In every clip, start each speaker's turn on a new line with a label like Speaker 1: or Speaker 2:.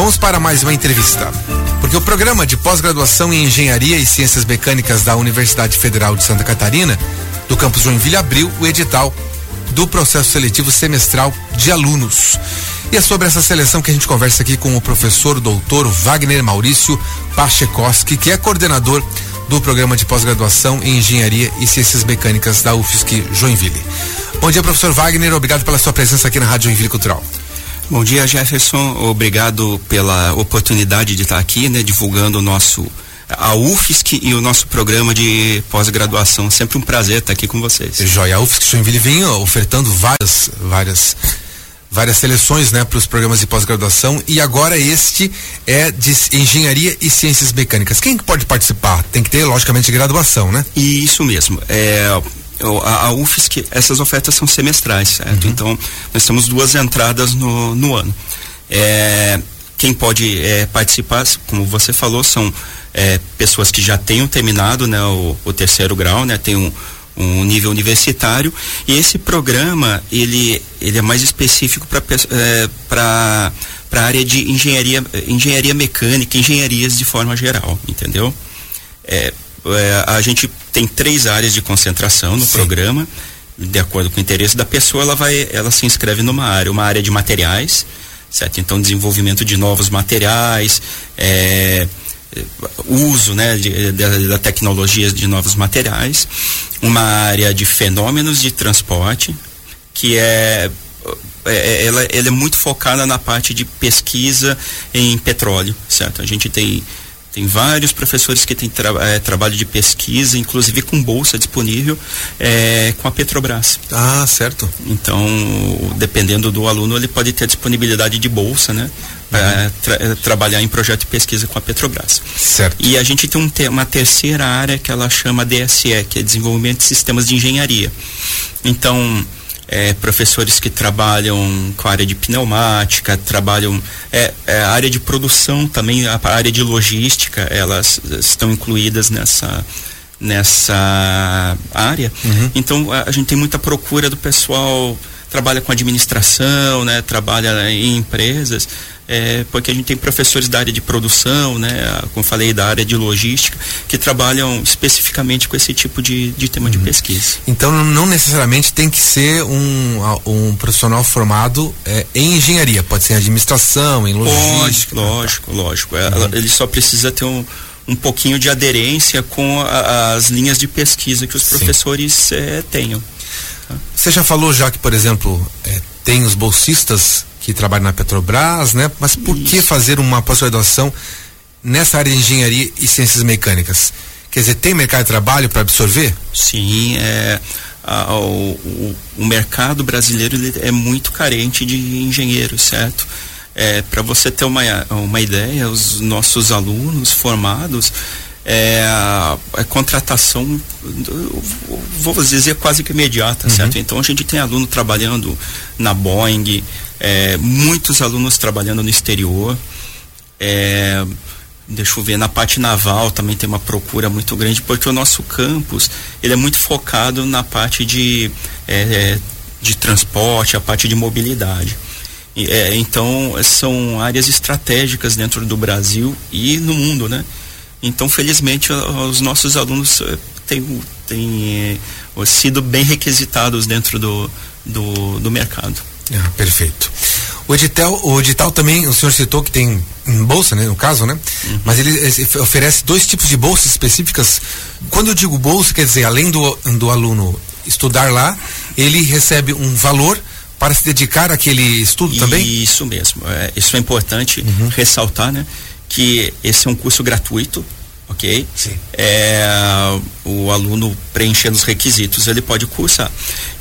Speaker 1: Vamos para mais uma entrevista. Porque o programa de pós-graduação em Engenharia e Ciências Mecânicas da Universidade Federal de Santa Catarina, do campus Joinville, abriu o edital do processo seletivo semestral de alunos. E é sobre essa seleção que a gente conversa aqui com o professor doutor Wagner Maurício Pachekoski, que é coordenador do programa de pós-graduação em Engenharia e Ciências Mecânicas da UFSC Joinville. Bom dia, professor Wagner. Obrigado pela sua presença aqui na Rádio Joinville Cultural.
Speaker 2: Bom dia, Jefferson. Obrigado pela oportunidade de estar aqui, né, divulgando o nosso a UFSC e o nosso programa de pós-graduação. Sempre um prazer estar aqui com vocês.
Speaker 1: Joia, a UFSC Joinville vem ofertando várias, várias várias seleções, né, para os programas de pós-graduação e agora este é de engenharia e ciências mecânicas. Quem pode participar? Tem que ter, logicamente, graduação, né?
Speaker 2: Isso mesmo. É, a, a UFSC, essas ofertas são semestrais, certo? Uhum. Então, nós temos duas entradas no, no ano. É, quem pode é, participar, como você falou, são é, pessoas que já tenham terminado né, o, o terceiro grau, né, tem um, um nível universitário e esse programa ele ele é mais específico para é, para para a área de engenharia engenharia mecânica engenharias de forma geral entendeu é, é, a gente tem três áreas de concentração no Sim. programa de acordo com o interesse da pessoa ela vai ela se inscreve numa área uma área de materiais certo então desenvolvimento de novos materiais é, uso né, de, de, da tecnologia de novos materiais, uma área de fenômenos de transporte, que é, é, é ela, ela é muito focada na parte de pesquisa em petróleo, certo? A gente tem tem vários professores que têm tra é, trabalho de pesquisa, inclusive com bolsa disponível é, com a Petrobras.
Speaker 1: Ah, certo.
Speaker 2: Então, dependendo do aluno, ele pode ter disponibilidade de bolsa, né? Para tra trabalhar em projeto de pesquisa com a Petrobras.
Speaker 1: Certo.
Speaker 2: E a gente tem um te uma terceira área que ela chama DSE, que é Desenvolvimento de Sistemas de Engenharia. Então, é, professores que trabalham com a área de pneumática, trabalham é, é, a área de produção também, a área de logística, elas estão incluídas nessa nessa área. Uhum. Então a, a gente tem muita procura do pessoal trabalha com administração, né, trabalha em empresas, é, porque a gente tem professores da área de produção, né, como falei, da área de logística, que trabalham especificamente com esse tipo de, de tema uhum. de pesquisa.
Speaker 1: Então não necessariamente tem que ser um, um profissional formado é, em engenharia, pode ser em administração, em logística.
Speaker 2: Lógico, lógico, lógico. É, uhum. Ele só precisa ter um um pouquinho de aderência com a, as linhas de pesquisa que os Sim. professores é, tenham.
Speaker 1: Você já falou já que, por exemplo, é, tem os bolsistas que trabalham na Petrobras, né? Mas por Isso. que fazer uma pós-graduação nessa área de engenharia e ciências mecânicas? Quer dizer, tem mercado de trabalho para absorver?
Speaker 2: Sim, é, a, o, o, o, mercado brasileiro é muito carente de engenheiros, certo? É, para você ter uma, uma ideia, os nossos alunos formados, é, a, a, contratação, vou dizer, quase que imediata, uhum. certo? Então a gente tem aluno trabalhando na Boeing, é, muitos alunos trabalhando no exterior. É, deixa eu ver, na parte naval também tem uma procura muito grande, porque o nosso campus ele é muito focado na parte de, é, é de transporte, a parte de mobilidade. É, então são áreas estratégicas dentro do Brasil e no mundo, né? Então, felizmente, os nossos alunos eh, têm, têm eh, sido bem requisitados dentro do, do, do mercado.
Speaker 1: Ah, perfeito. O edital, o edital também, o senhor citou que tem bolsa, né, no caso, né? Uhum. Mas ele, ele, oferece dois tipos de bolsas específicas. Quando eu digo bolsa, quer dizer, além do, do aluno estudar lá, ele recebe um valor para se dedicar àquele estudo também?
Speaker 2: Isso mesmo. É, isso é importante uhum. ressaltar, né? que esse é um curso gratuito, ok?
Speaker 1: Sim.
Speaker 2: É, o aluno preenchendo os requisitos, ele pode cursar.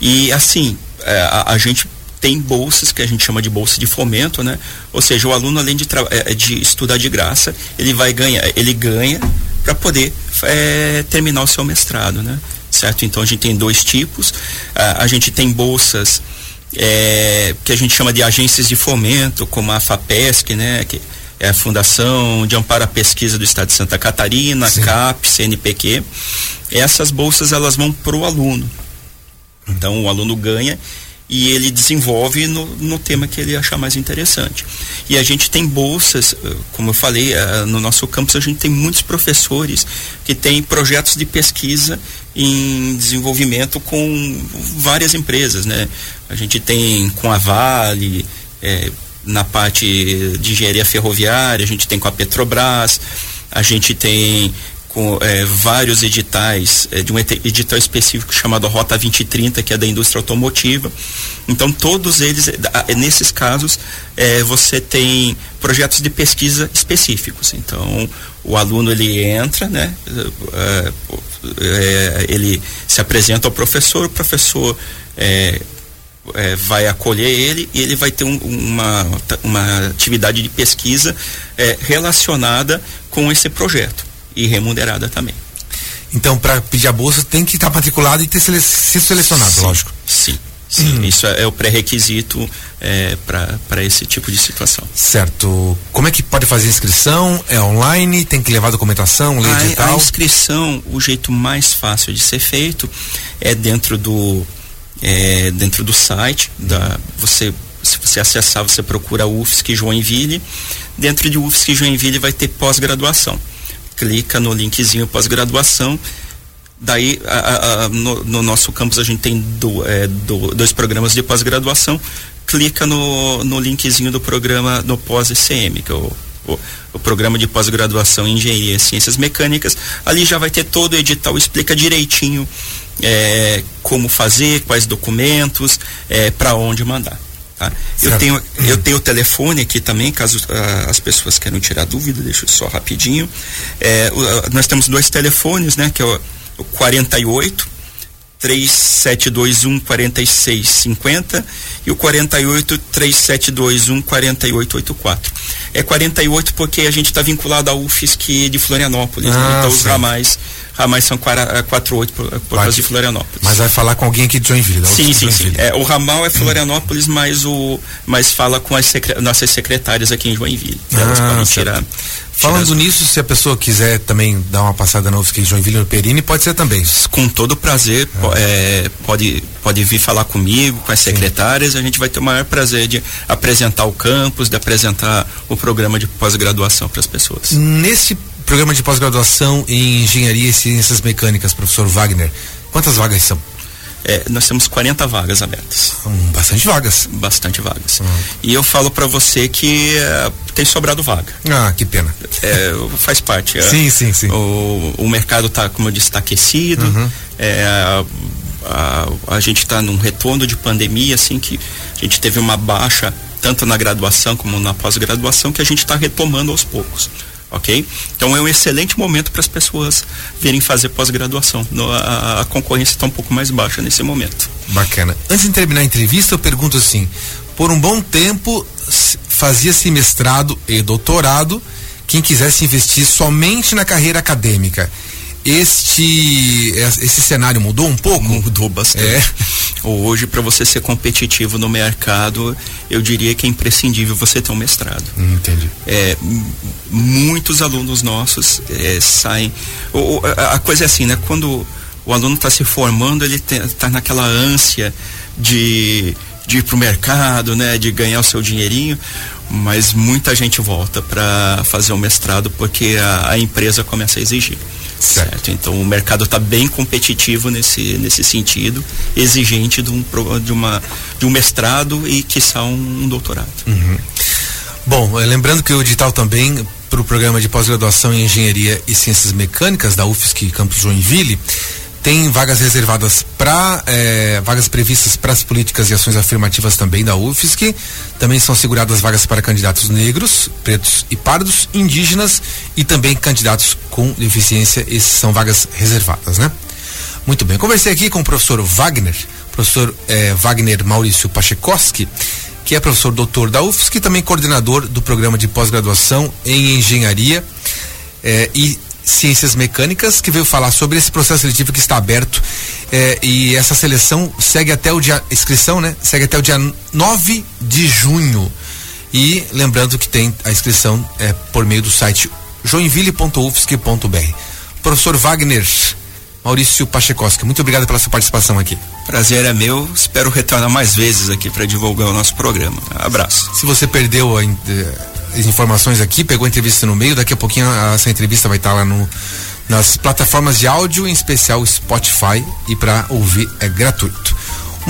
Speaker 2: E assim, é, a, a, gente tem bolsas que a gente chama de bolsa de fomento, né? Ou seja, o aluno além de, é, de estudar de graça, ele vai ganhar, ele ganha para poder é, terminar o seu mestrado, né? Certo? Então a gente tem dois tipos. a gente tem bolsas é, que a gente chama de agências de fomento, como a FAPESC, né? Que, é a Fundação de Amparo à Pesquisa do Estado de Santa Catarina, Sim. CAP, CNPq. Essas bolsas elas vão para o aluno. Então o aluno ganha e ele desenvolve no, no tema que ele achar mais interessante. E a gente tem bolsas, eh, como eu falei, eh, no nosso campus a gente tem muitos professores que têm projetos de pesquisa em desenvolvimento com várias empresas, né? A gente tem com a Vale, é, na parte de engenharia ferroviária, a gente tem com a Petrobras, a gente tem com é, vários editais, é, de um edital específico chamado Rota 2030, que é da indústria automotiva. Então, todos eles, é, nesses casos, é, você tem projetos de pesquisa específicos. Então, o aluno ele entra, né? É, é, ele se apresenta ao professor, o professor é, vai acolher ele e ele vai ter um, uma, uma atividade de pesquisa é, relacionada com esse projeto e remunerada também.
Speaker 1: Então, para pedir a bolsa, tem que estar matriculado e ter sele sido selecionado,
Speaker 2: sim,
Speaker 1: lógico.
Speaker 2: Sim. Sim, hum. isso é, é, o pré-requisito é, para esse tipo de situação.
Speaker 1: Certo. Como é que pode fazer a inscrição? É online? Tem que levar documentação, lei
Speaker 2: a, A inscrição, o jeito mais fácil de ser feito é dentro do é, dentro do site. Da, você, se você acessar, você procura UFSC Joinville. Dentro de UFSC Joinville vai ter pós-graduação. Clica no linkzinho pós-graduação. Daí, a, a, no, no, nosso campus, a gente tem do, é, do, dois programas de pós-graduação. Clica no, no linkzinho do programa no pós-ECM, que é o o, o, programa de pós-graduação em engenharia e ciências mecânicas, ali já vai ter todo o edital, explica direitinho é, como fazer, quais documentos, é, para onde mandar. Tá? Eu tenho eu tenho o telefone aqui também, caso uh, as pessoas queiram tirar dúvida, deixa eu só rapidinho. É, uh, nós temos dois telefones, né? Que é o, o 48 3721 4650 e o 48 3721 4884. É 48 porque a gente está vinculado ao UFSC de Florianópolis, ah, né? então sim. os ramais ramais são 48 por, por causa de Florianópolis.
Speaker 1: Mas vai falar com alguém aqui de Joinville,
Speaker 2: Sim, sim, sim. É, o ramal é Florianópolis, mas o mas fala com as secre, nossas secretárias aqui em Joinville. Elas
Speaker 1: ah, podem tirar Falando nisso, se a pessoa quiser também dar uma passada na UFSC Joinville no Perini, pode ser também.
Speaker 2: Com todo prazer, ah. é, pode, pode vir falar comigo, com as secretárias, Sim. a gente vai ter o maior prazer de apresentar o campus, de apresentar o programa de pós-graduação para as pessoas.
Speaker 1: Nesse programa de pós-graduação em Engenharia e Ciências Mecânicas, professor Wagner, quantas vagas são?
Speaker 2: É, nós temos 40 vagas abertas.
Speaker 1: Hum, bastante vagas.
Speaker 2: Bastante vagas. Hum. E eu falo para você que é, tem sobrado vaga.
Speaker 1: Ah, que pena.
Speaker 2: É, faz parte.
Speaker 1: sim, é, sim, sim.
Speaker 2: O, o mercado está, como eu disse, está aquecido. Uhum. É, a, a, a, gente está num retorno de pandemia, assim, que a gente teve uma baixa tanto na graduação como na pós-graduação, que a gente está retomando aos poucos ok? Então é um excelente momento para as pessoas virem fazer pós-graduação. A, a, concorrência está um pouco mais baixa nesse momento.
Speaker 1: Bacana. Antes de terminar a entrevista, eu pergunto assim: por um bom tempo fazia-se mestrado e doutorado quem quisesse investir somente na carreira acadêmica este esse cenário mudou um pouco?
Speaker 2: Mudou bastante. É. Hoje, para você ser competitivo no mercado, eu diria que é imprescindível você ter um mestrado.
Speaker 1: Hum, entendi.
Speaker 2: É, muitos alunos nossos é, saem. A, coisa é assim, né? Quando o aluno está se formando, ele está naquela ânsia de, de ir para o mercado, né? De ganhar o seu dinheirinho mas muita gente volta para fazer o mestrado porque a, a, empresa começa a exigir. Certo. certo? Então o mercado está bem competitivo nesse, nesse sentido, exigente de um, de uma, de um mestrado e, quiçá, um, um doutorado.
Speaker 1: Uhum. Bom, eh, lembrando que o edital também para o programa de pós-graduação em Engenharia e Ciências Mecânicas da UFSC Campus Joinville tem vagas reservadas para eh, vagas previstas para as políticas e ações afirmativas também da UFSC. Também são asseguradas vagas para candidatos negros, pretos e pardos, indígenas e também candidatos com deficiência. Essas são vagas reservadas, né? Muito bem. Conversei aqui com o professor Wagner, professor eh, Wagner Maurício Pachekowski, que é professor doutor da UFSC e também coordenador do programa de pós-graduação em engenharia eh, e Ciências Mecânicas, que veio falar sobre esse processo seletivo que está aberto eh, e essa seleção segue até o dia, inscrição, né? Segue até o dia 9 de junho. E lembrando que tem a inscrição eh, por meio do site joinville.ufsc.br. Professor Wagner Maurício Pachecoski. Muito obrigado pela sua participação aqui.
Speaker 2: Prazer é meu. Espero retornar mais vezes aqui para divulgar o nosso programa. Abraço.
Speaker 1: Se você perdeu a, informações aqui, pegou a entrevista no meio, daqui a pouquinho essa entrevista vai estar lá no, nas plataformas de áudio, em especial Spotify, e para ouvir é gratuito.